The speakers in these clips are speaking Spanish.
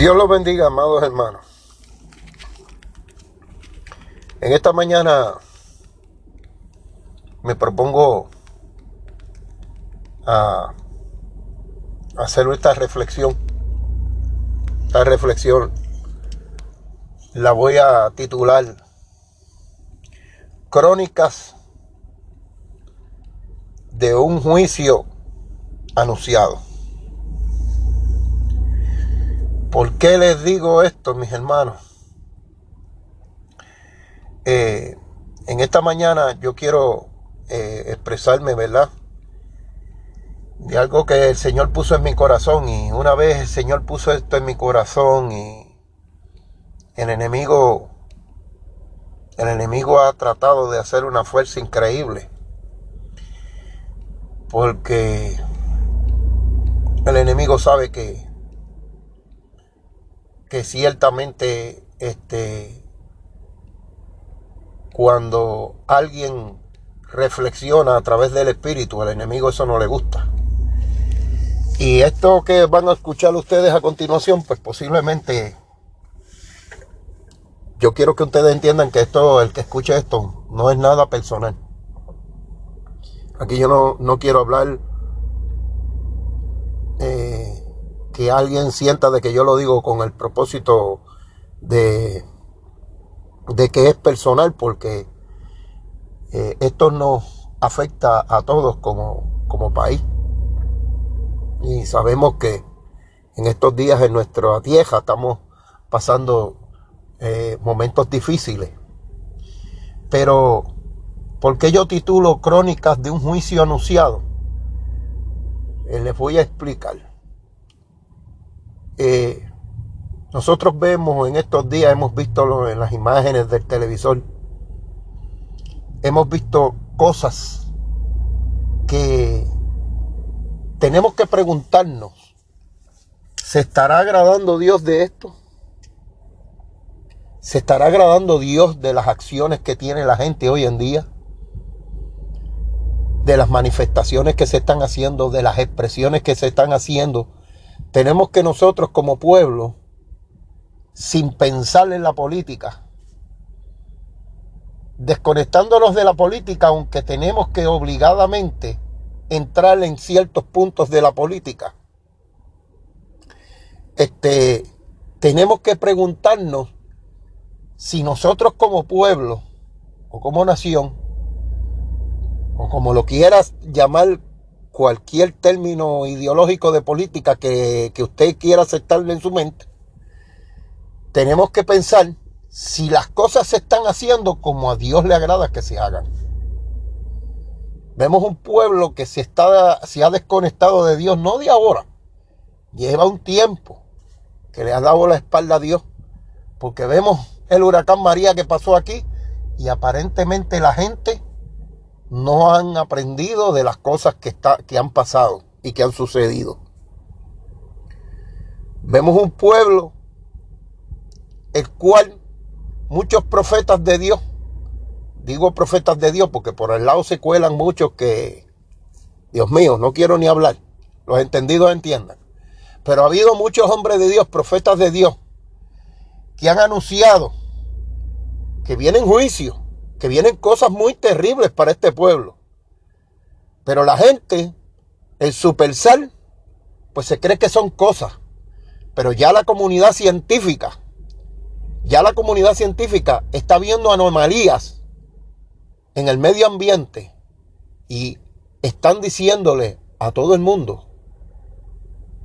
Dios los bendiga, amados hermanos. En esta mañana me propongo a hacer esta reflexión. Esta reflexión la voy a titular Crónicas de un juicio anunciado. ¿Por qué les digo esto, mis hermanos? Eh, en esta mañana yo quiero eh, expresarme, ¿verdad? De algo que el Señor puso en mi corazón y una vez el Señor puso esto en mi corazón y el enemigo, el enemigo ha tratado de hacer una fuerza increíble porque el enemigo sabe que que ciertamente este, cuando alguien reflexiona a través del espíritu, al enemigo eso no le gusta. Y esto que van a escuchar ustedes a continuación, pues posiblemente yo quiero que ustedes entiendan que esto, el que escuche esto, no es nada personal. Aquí yo no, no quiero hablar eh, que alguien sienta de que yo lo digo con el propósito de, de que es personal, porque eh, esto nos afecta a todos como, como país. Y sabemos que en estos días en nuestra tierra estamos pasando eh, momentos difíciles. Pero, ¿por qué yo titulo Crónicas de un juicio anunciado? Eh, les voy a explicar. Eh, nosotros vemos en estos días, hemos visto en las imágenes del televisor, hemos visto cosas que tenemos que preguntarnos, ¿se estará agradando Dios de esto? ¿Se estará agradando Dios de las acciones que tiene la gente hoy en día? De las manifestaciones que se están haciendo, de las expresiones que se están haciendo tenemos que nosotros como pueblo, sin pensar en la política, desconectándonos de la política, aunque tenemos que obligadamente entrar en ciertos puntos de la política, este, tenemos que preguntarnos si nosotros como pueblo o como nación, o como lo quieras llamar cualquier término ideológico de política que, usted quiera aceptarle en su mente, tenemos que pensar si las cosas se están haciendo como a Dios le agrada que se hagan. Vemos un pueblo que se, está, se ha desconectado de Dios, no de ahora, lleva un tiempo que le ha dado la espalda a Dios, porque vemos el huracán María que pasó aquí y aparentemente la gente no han aprendido de las cosas que, está, que han pasado y que han sucedido. Vemos un pueblo el cual muchos profetas de Dios, digo profetas de Dios porque por el lado se cuelan muchos que, Dios mío, no quiero ni hablar, los entendidos entiendan, pero ha habido muchos hombres de Dios, profetas de Dios, que han anunciado que vienen juicios que vienen cosas muy terribles para este pueblo. Pero la gente, el supersal, pues se cree que son cosas. Pero ya la comunidad científica, ya la comunidad científica está viendo anomalías en el medio ambiente y están diciéndole a todo el mundo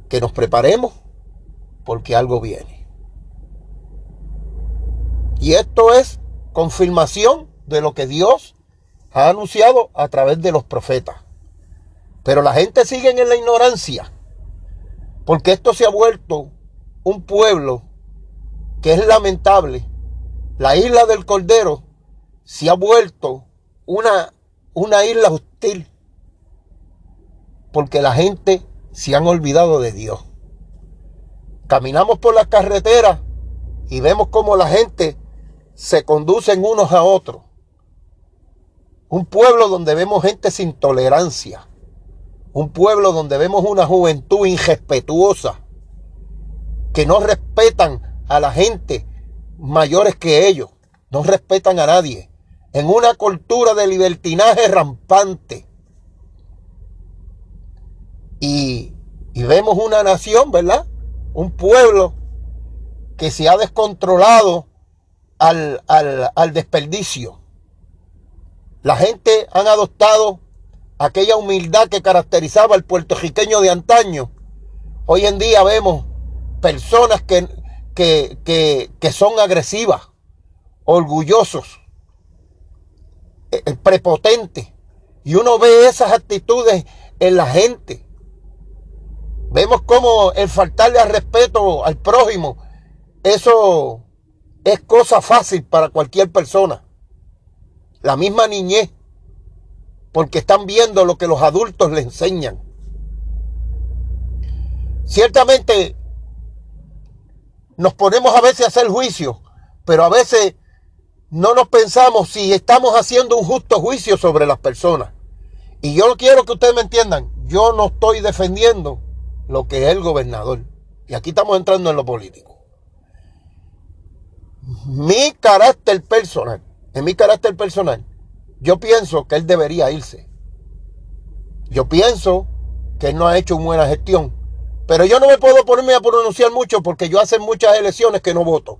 que nos preparemos porque algo viene. Y esto es confirmación de lo que Dios ha anunciado a través de los profetas. Pero la gente sigue en la ignorancia, porque esto se ha vuelto un pueblo que es lamentable. La isla del Cordero se ha vuelto una, una isla hostil, porque la gente se han olvidado de Dios. Caminamos por las carreteras y vemos cómo la gente se conducen unos a otros. Un pueblo donde vemos gente sin tolerancia. Un pueblo donde vemos una juventud irrespetuosa. que no respetan a la gente mayores que ellos, no respetan a nadie, en una cultura de libertinaje rampante. Y, y vemos una nación, ¿verdad? Un pueblo que se ha descontrolado al, al, al desperdicio. La gente han adoptado aquella humildad que caracterizaba al puertorriqueño de antaño. Hoy en día vemos personas que, que, que, que son agresivas, orgullosos, eh, eh, prepotentes. Y uno ve esas actitudes en la gente. Vemos como el faltarle al respeto al prójimo, eso es cosa fácil para cualquier persona. La misma niñez, porque están viendo lo que los adultos le enseñan. Ciertamente nos ponemos a veces a hacer juicio, pero a veces no nos pensamos si estamos haciendo un justo juicio sobre las personas. Y yo quiero que ustedes me entiendan, yo no estoy defendiendo lo que es el gobernador. Y aquí estamos entrando en lo político. Mi carácter personal, en mi carácter personal, yo pienso que él debería irse. Yo pienso que él no ha hecho una buena gestión. Pero yo no me puedo ponerme a pronunciar mucho porque yo hace muchas elecciones que no voto.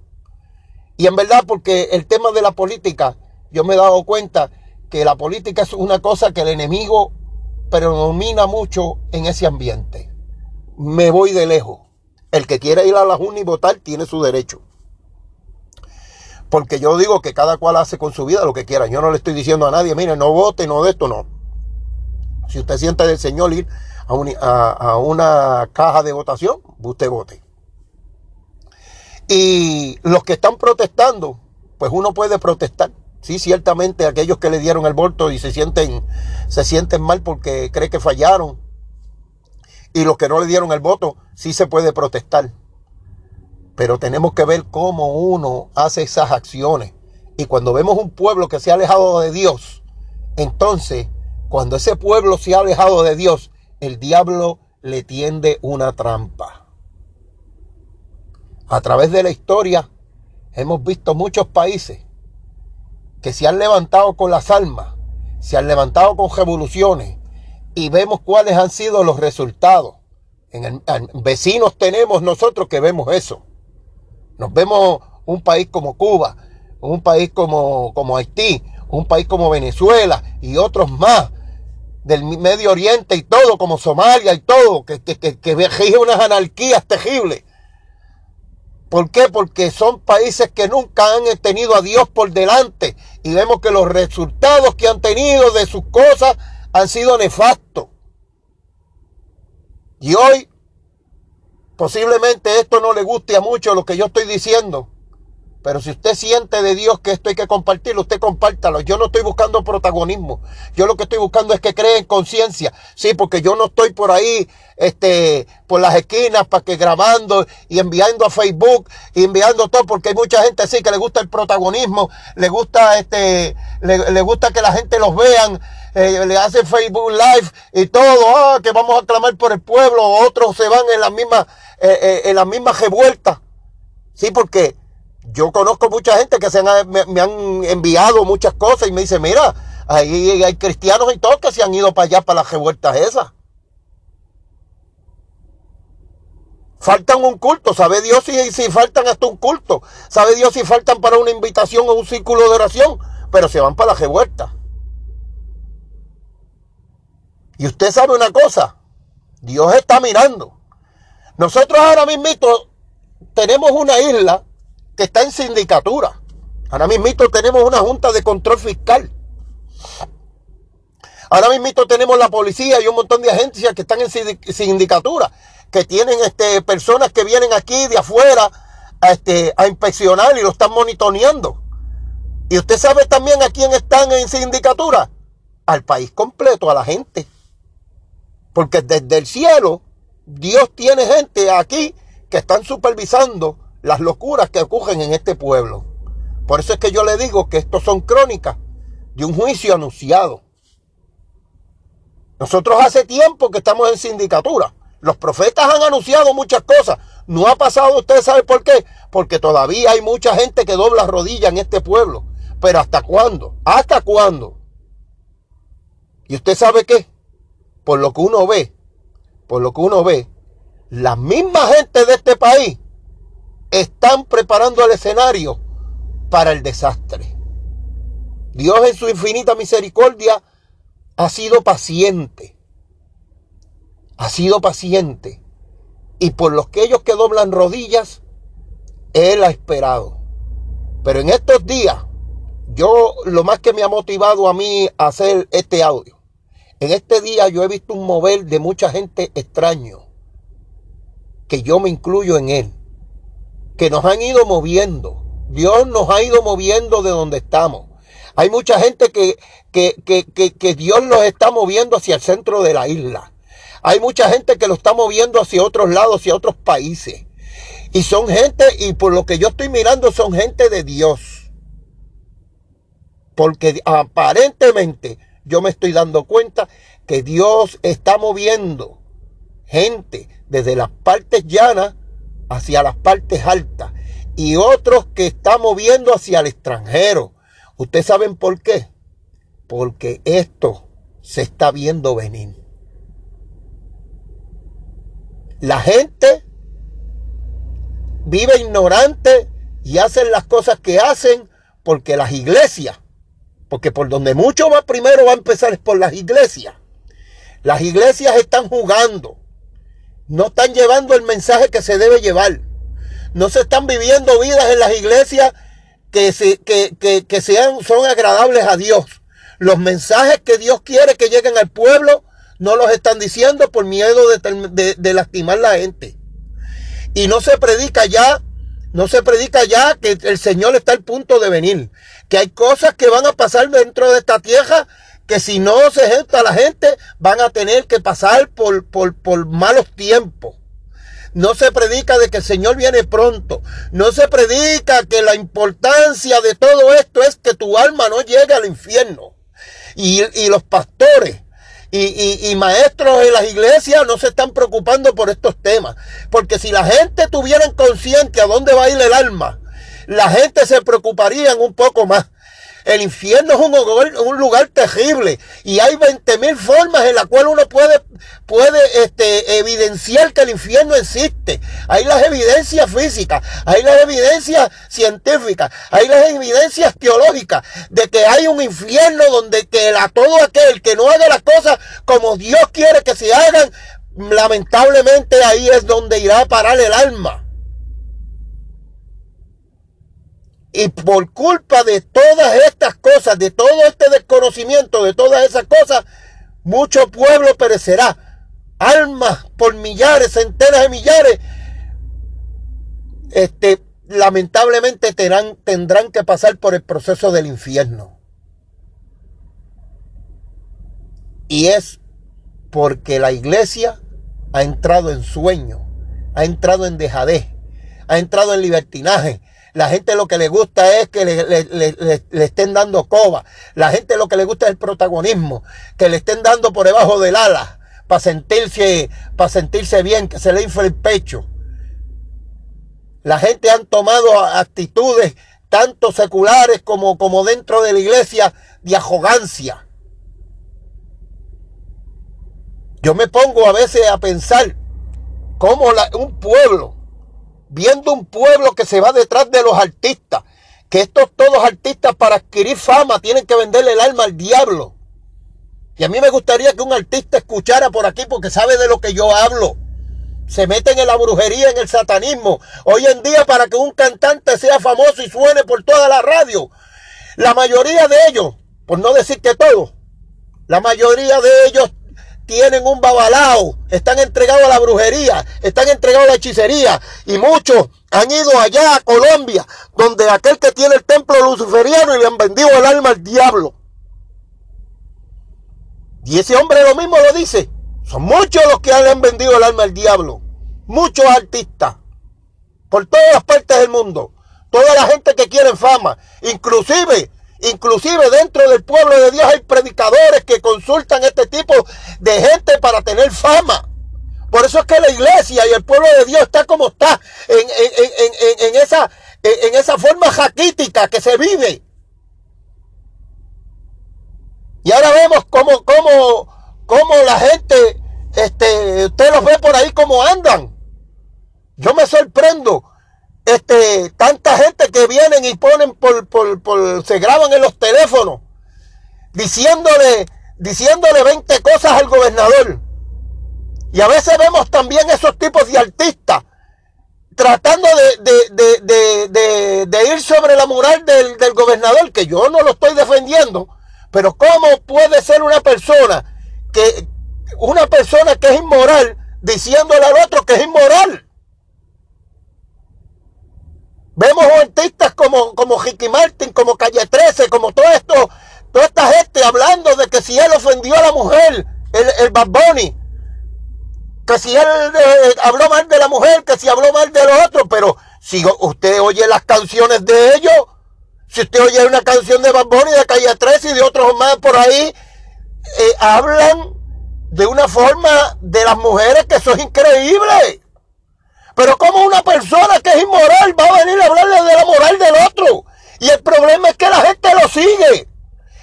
Y en verdad porque el tema de la política, yo me he dado cuenta que la política es una cosa que el enemigo predomina mucho en ese ambiente. Me voy de lejos. El que quiera ir a la Junta y votar tiene su derecho. Porque yo digo que cada cual hace con su vida lo que quiera. Yo no le estoy diciendo a nadie, mire, no vote, no de esto, no. Si usted siente del Señor ir a, una caja de votación, usted vote. Y los que están protestando, pues uno puede protestar. Sí, ciertamente aquellos que le dieron el voto y se sienten, se sienten mal porque cree que fallaron. Y los que no le dieron el voto, sí se puede protestar. Pero tenemos que ver cómo uno hace esas acciones. Y cuando vemos un pueblo que se ha alejado de Dios, entonces, cuando ese pueblo se ha alejado de Dios, el diablo le tiende una trampa. A través de la historia hemos visto muchos países que se han levantado con las almas, se han levantado con revoluciones y vemos cuáles han sido los resultados. En, vecinos tenemos nosotros que vemos eso. Nos vemos un país como Cuba, un país como, como Haití, un país como Venezuela y otros más del Medio Oriente y todo, como Somalia y todo, que, que, que, que unas anarquías terribles. ¿Por qué? Porque son países que nunca han tenido a Dios por delante y vemos que los resultados que han tenido de sus cosas han sido nefastos. Y hoy posiblemente esto no le guste a mucho lo que yo estoy diciendo, pero si usted siente de Dios que esto hay que compartirlo, usted compártalo. Yo no estoy buscando protagonismo. Yo lo que estoy buscando es que creen conciencia. Sí, porque yo no estoy por ahí, este, por las esquinas, para que grabando y enviando a Facebook y enviando todo, porque hay mucha gente así que le gusta el protagonismo, le gusta este, le, gusta que la gente los vean, eh, le hace Facebook Live y todo, ah, que vamos a clamar por el pueblo, otros se van en la misma, eh, eh, en la misma revuelta. Sí, porque yo conozco mucha gente que se me, han enviado muchas cosas y me dice, mira, ahí hay cristianos y todos que se han ido para allá, para las revueltas esas. Faltan un culto, sabe Dios si, si faltan hasta un culto, sabe Dios si faltan para una invitación o un círculo de oración, pero se van para las revueltas. Y usted sabe una cosa, Dios está mirando. Nosotros ahora mismo tenemos una isla que está en sindicatura. Ahora mismo tenemos una junta de control fiscal. Ahora mismo tenemos la policía y un montón de agencias que están en sindicatura, que tienen este, personas que vienen aquí de afuera a, este, a inspeccionar y lo están monitoreando. Y usted sabe también a quién están en sindicatura. Al país completo, a la gente. Porque desde el cielo, Dios tiene gente aquí que están supervisando las locuras que ocurren en este pueblo. Por eso es que yo le digo que estos son crónicas de un juicio anunciado. Nosotros hace tiempo que estamos en sindicatura. Los profetas han anunciado muchas cosas. No ha pasado, usted sabe por qué. Porque todavía hay mucha gente que dobla rodillas en este pueblo. Pero ¿hasta cuándo? ¿Hasta cuándo? Y usted sabe qué? Por lo que uno ve, por lo que uno ve, la misma gente de este país están preparando el escenario para el desastre. Dios en su infinita misericordia ha sido paciente. Ha sido paciente. Y por los que ellos que doblan rodillas, Él ha esperado. Pero en estos días, yo lo más que me ha motivado a mí a hacer este audio, en este día yo he visto un mover de mucha gente extraño, que yo me incluyo en él, que nos han ido moviendo. Dios nos ha ido moviendo de donde estamos. Hay mucha gente que, que, que, que, Dios los está moviendo hacia el centro de la isla. Hay mucha gente que lo está moviendo hacia otros lados, hacia otros países. Y son gente, y por lo que yo estoy mirando, son gente de Dios. Porque aparentemente yo me estoy dando cuenta que Dios está moviendo gente desde las partes llanas hacia las partes altas y otros que está moviendo hacia el extranjero. ¿Ustedes saben por qué? Porque esto se está viendo venir. La gente vive ignorante y hacen las cosas que hacen porque las iglesias, porque por donde mucho más primero va a empezar es por las iglesias. Las iglesias están jugando, no están llevando el mensaje que se debe llevar. No se están viviendo vidas en las iglesias que, se, que, sean, son agradables a Dios. Los mensajes que Dios quiere que lleguen al pueblo no los están diciendo por miedo de, de, lastimar la gente. Y no se predica ya, no se predica ya que el Señor está al punto de venir. Que hay cosas que van a pasar dentro de esta tierra que si no se junta la gente van a tener que pasar por, por, por malos tiempos. No se predica de que el Señor viene pronto. No se predica que la importancia de todo esto es que tu alma no llegue al infierno. Y, los pastores y, y, maestros en las iglesias no se están preocupando por estos temas. Porque si la gente tuviera consciente a dónde va a ir el alma, la gente se preocuparía un poco más. El infierno es un lugar, terrible y hay 20 mil formas en las cuales uno puede, puede este, evidenciar que el infierno existe. Hay las evidencias físicas, hay las evidencias científicas, hay las evidencias teológicas de que hay un infierno donde que a todo aquel que no haga las cosas como Dios quiere que se hagan, lamentablemente ahí es donde irá a parar el alma. Y por culpa de todas estas cosas, de todo este desconocimiento, de todas esas cosas, mucho pueblo perecerá. Almas por millares, centenas de millares, este, lamentablemente tendrán, tendrán que pasar por el proceso del infierno. Y es porque la iglesia ha entrado en sueño, ha entrado en dejadez, ha entrado en libertinaje, la gente lo que le gusta es que le, estén dando coba. La gente lo que le gusta es el protagonismo. Que le estén dando por debajo del ala. Para sentirse, para sentirse bien, que se le infle el pecho. La gente han tomado actitudes tanto seculares como, como dentro de la iglesia de arrogancia. Yo me pongo a veces a pensar cómo un pueblo viendo un pueblo que se va detrás de los artistas, que estos todos artistas para adquirir fama tienen que venderle el alma al diablo. Y a mí me gustaría que un artista escuchara por aquí porque sabe de lo que yo hablo. Se meten en la brujería, en el satanismo. Hoy en día para que un cantante sea famoso y suene por toda la radio, la mayoría de ellos, por no decir que todos, la mayoría de ellos tienen un babalao, están entregados a la brujería, están entregados a la hechicería y muchos han ido allá a Colombia, donde aquel que tiene el templo luciferiano y le han vendido el alma al diablo. Y ese hombre lo mismo lo dice. Son muchos los que han vendido el alma al diablo. Muchos artistas. Por todas partes del mundo. Toda la gente que quiere fama. Inclusive Inclusive dentro del pueblo de Dios hay predicadores que consultan este tipo de gente para tener fama. Por eso es que la iglesia y el pueblo de Dios está como está, en, esa, en esa forma jaquítica que se vive. Y ahora vemos cómo, cómo, cómo la gente, este, usted los ve por ahí como andan. Yo me sorprendo. Este, tanta gente que vienen y ponen por, por, por, se graban en los teléfonos diciéndole, diciéndole 20 cosas al gobernador. Y a veces vemos también esos tipos de artistas tratando de, de, ir sobre la moral del, del, gobernador, que yo no lo estoy defendiendo, pero ¿cómo puede ser una persona que, una persona que es inmoral, diciéndole al otro que es inmoral? Vemos artistas como, como Ricky Martin, como Calle 13, como todo esto, toda esta gente hablando de que si él ofendió a la mujer, el, el Bad Bunny, que si él eh, habló mal de la mujer, que si habló mal de los otros, pero si usted oye las canciones de ellos, si usted oye una canción de Bad Bunny, de Calle 13 y de otros más por ahí, eh, hablan de una forma de las mujeres que eso es increíble. Pero como una persona que es inmoral va a venir a hablarle de la moral del otro. Y el problema es que la gente lo sigue.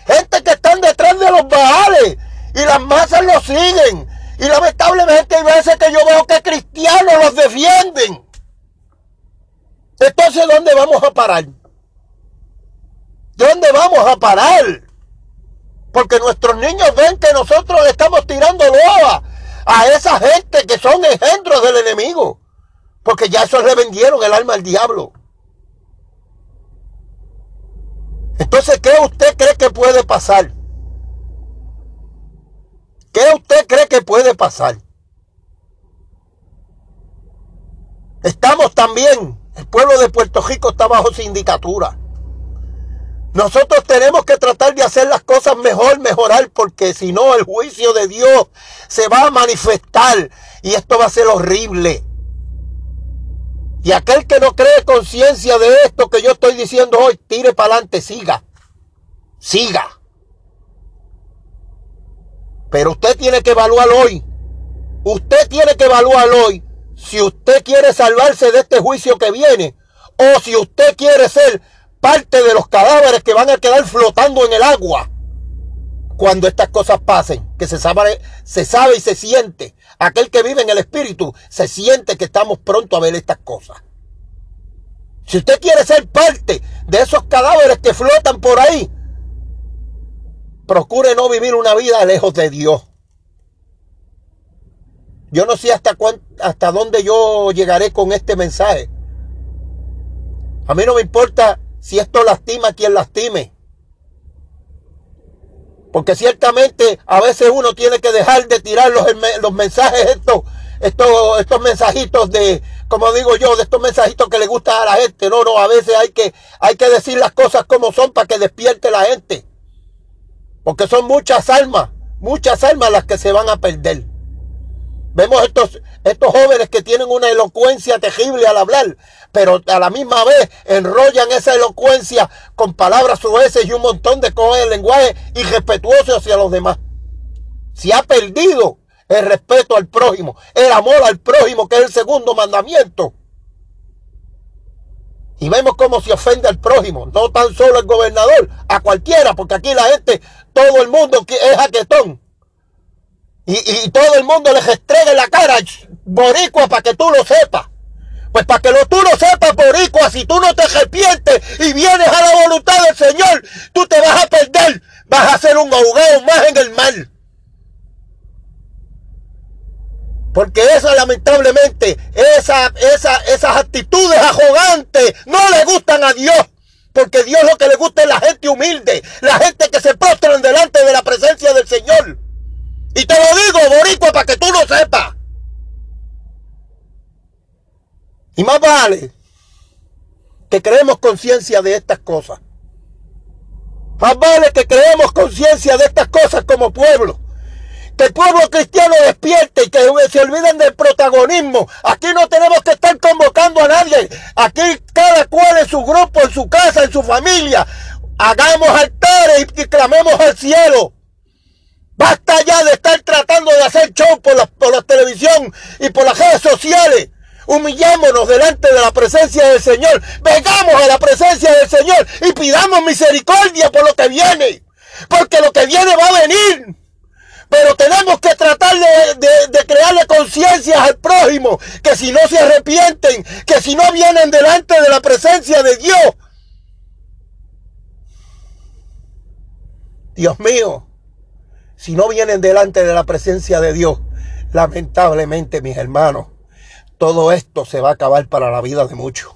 Gente que están detrás de los baales y las masas lo siguen. Y lamentablemente hay veces que yo veo que cristianos los defienden. Entonces, ¿dónde vamos a parar? ¿Dónde vamos a parar? Porque nuestros niños ven que nosotros estamos tirando loa a esa gente que son engendros del enemigo. Porque ya eso le vendieron el alma al diablo. Entonces, ¿qué usted cree que puede pasar? ¿Qué usted cree que puede pasar? Estamos también, el pueblo de Puerto Rico está bajo sindicatura. Nosotros tenemos que tratar de hacer las cosas mejor, mejorar, porque si no el juicio de Dios se va a manifestar y esto va a ser horrible. Y aquel que no cree conciencia de esto que yo estoy diciendo hoy, tire para adelante, siga. Siga. Pero usted tiene que evaluar hoy. Usted tiene que evaluar hoy si usted quiere salvarse de este juicio que viene o si usted quiere ser parte de los cadáveres que van a quedar flotando en el agua cuando estas cosas pasen, que se sabe, se sabe y se siente. Aquel que vive en el espíritu se siente que estamos pronto a ver estas cosas. Si usted quiere ser parte de esos cadáveres que flotan por ahí, procure no vivir una vida lejos de Dios. Yo no sé hasta, hasta dónde yo llegaré con este mensaje. A mí no me importa si esto lastima a quien lastime. Porque ciertamente a veces uno tiene que dejar de tirar los, los mensajes, estos, estos, estos mensajitos de, como digo yo, de estos mensajitos que le gusta a la gente. No, no, a veces hay que, hay que decir las cosas como son para que despierte la gente. Porque son muchas almas, muchas almas las que se van a perder. Vemos estos, estos jóvenes que tienen una elocuencia terrible al hablar, pero a la misma vez enrollan esa elocuencia con palabras sueces y un montón de cosas de lenguaje irrespetuoso hacia los demás. Se ha perdido el respeto al prójimo, el amor al prójimo, que es el segundo mandamiento. Y vemos cómo se ofende al prójimo, no tan solo al gobernador, a cualquiera, porque aquí la gente, todo el mundo es jaquetón. Y, todo el mundo les estregue la cara, boricua, para que tú lo sepas. Pues para que lo, tú lo sepas, boricua, si tú no te arrepientes y vienes a la voluntad del Señor, tú te vas a perder. Vas a ser un ahogado más en el mal. Porque esa, lamentablemente, esa, esa, esas actitudes arrogantes no le gustan a Dios. Porque Dios lo que le gusta es la gente humilde, la gente que se postran delante de la presencia del Señor. Y te lo digo, boricua, para que tú lo sepas. Y más vale que creemos conciencia de estas cosas. Más vale que creemos conciencia de estas cosas como pueblo. Que el pueblo cristiano despierte y que se olviden del protagonismo. Aquí no tenemos que estar convocando a nadie. Aquí cada cual en su grupo, en su casa, en su familia. Hagamos altares y clamemos al cielo Basta ya de estar tratando de hacer show por la, por la televisión y por las redes sociales. Humillémonos delante de la presencia del Señor. Vengamos a la presencia del Señor y pidamos misericordia por lo que viene. Porque lo que viene va a venir. Pero tenemos que tratar de, de crearle conciencia al prójimo. Que si no se arrepienten, que si no vienen delante de la presencia de Dios. Dios mío, si no vienen delante de la presencia de Dios, lamentablemente mis hermanos, todo esto se va a acabar para la vida de muchos.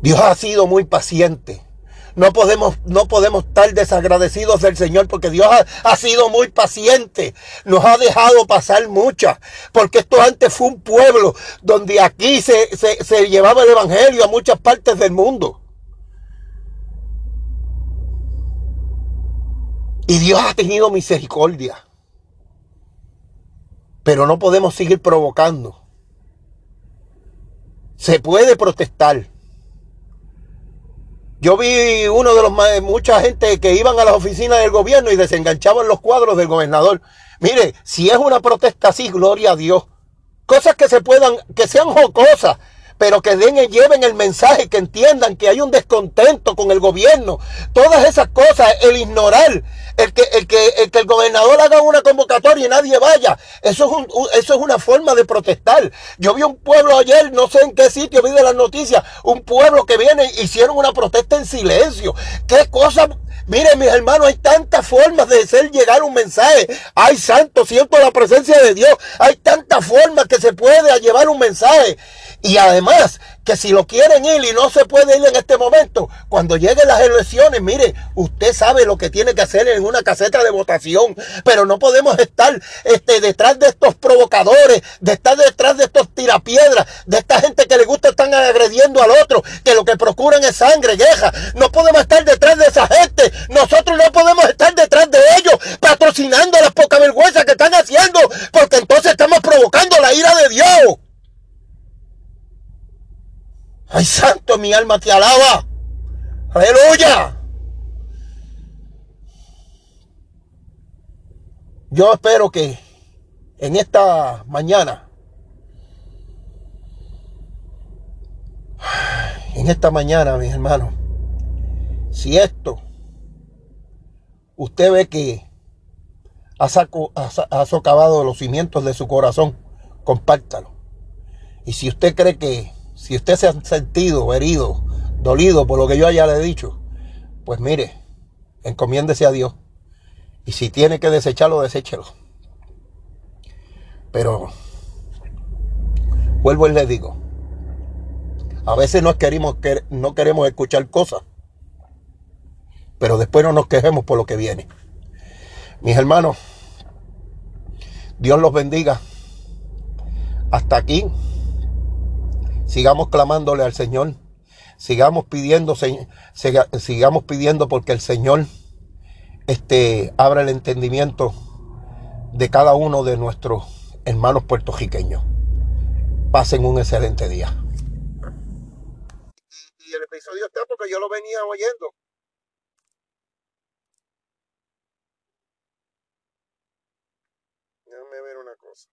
Dios ha sido muy paciente. No podemos, no podemos estar desagradecidos del Señor porque Dios ha, sido muy paciente. Nos ha dejado pasar muchas. Porque esto antes fue un pueblo donde aquí se, se llevaba el Evangelio a muchas partes del mundo. Y Dios ha tenido misericordia. Pero no podemos seguir provocando. Se puede protestar. Yo vi uno de los mucha gente que iban a las oficinas del gobierno y desenganchaban los cuadros del gobernador. Mire, si es una protesta así, gloria a Dios. Cosas que se puedan, que sean jocosas, pero que den y lleven el mensaje, que entiendan que hay un descontento con el gobierno. Todas esas cosas, el ignorar, el que, el que, el que el gobernador haga una convocatoria y nadie vaya, eso es, un, eso es una forma de protestar. Yo vi un pueblo ayer, no sé en qué sitio, vi de las noticias, un pueblo que viene, hicieron una protesta en silencio. ¿Qué cosa Miren, mis hermanos, hay tantas formas de hacer llegar un mensaje. Hay santo, siento la presencia de Dios. Hay tantas formas que se puede llevar un mensaje. Y además, que si lo quieren ir y no se puede ir en este momento, cuando lleguen las elecciones, mire, usted sabe lo que tiene que hacer en una caseta de votación, pero no podemos estar este, detrás de estos provocadores, de estar detrás de estos tirapiedras, de esta gente que le gusta estar agrediendo al otro, que lo que procuran es sangre, guerra. No podemos estar detrás de esa gente, nosotros no podemos estar detrás de ellos, patrocinando las poca vergüenza que están haciendo, porque entonces estamos provocando la ira de Dios. Ay, santo, mi alma te alaba. Aleluya. Yo espero que en esta mañana, en esta mañana, mis hermanos, si esto usted ve que ha, ha socavado los cimientos de su corazón, compártalo. Y si usted cree que si usted se ha sentido herido, dolido por lo que yo haya le dicho, pues mire, encomiéndese a Dios. Y si tiene que desecharlo, deséchelo. Pero, vuelvo y le digo, a veces no queremos, no queremos escuchar cosas, pero después no nos quejemos por lo que viene. Mis hermanos, Dios los bendiga. Hasta aquí sigamos clamándole al Señor, sigamos pidiendo, sigamos pidiendo porque el Señor este, abra el entendimiento de cada uno de nuestros hermanos puertorriqueños. Pasen un excelente día. Y el episodio está porque yo lo venía oyendo. Déjame ver una cosa.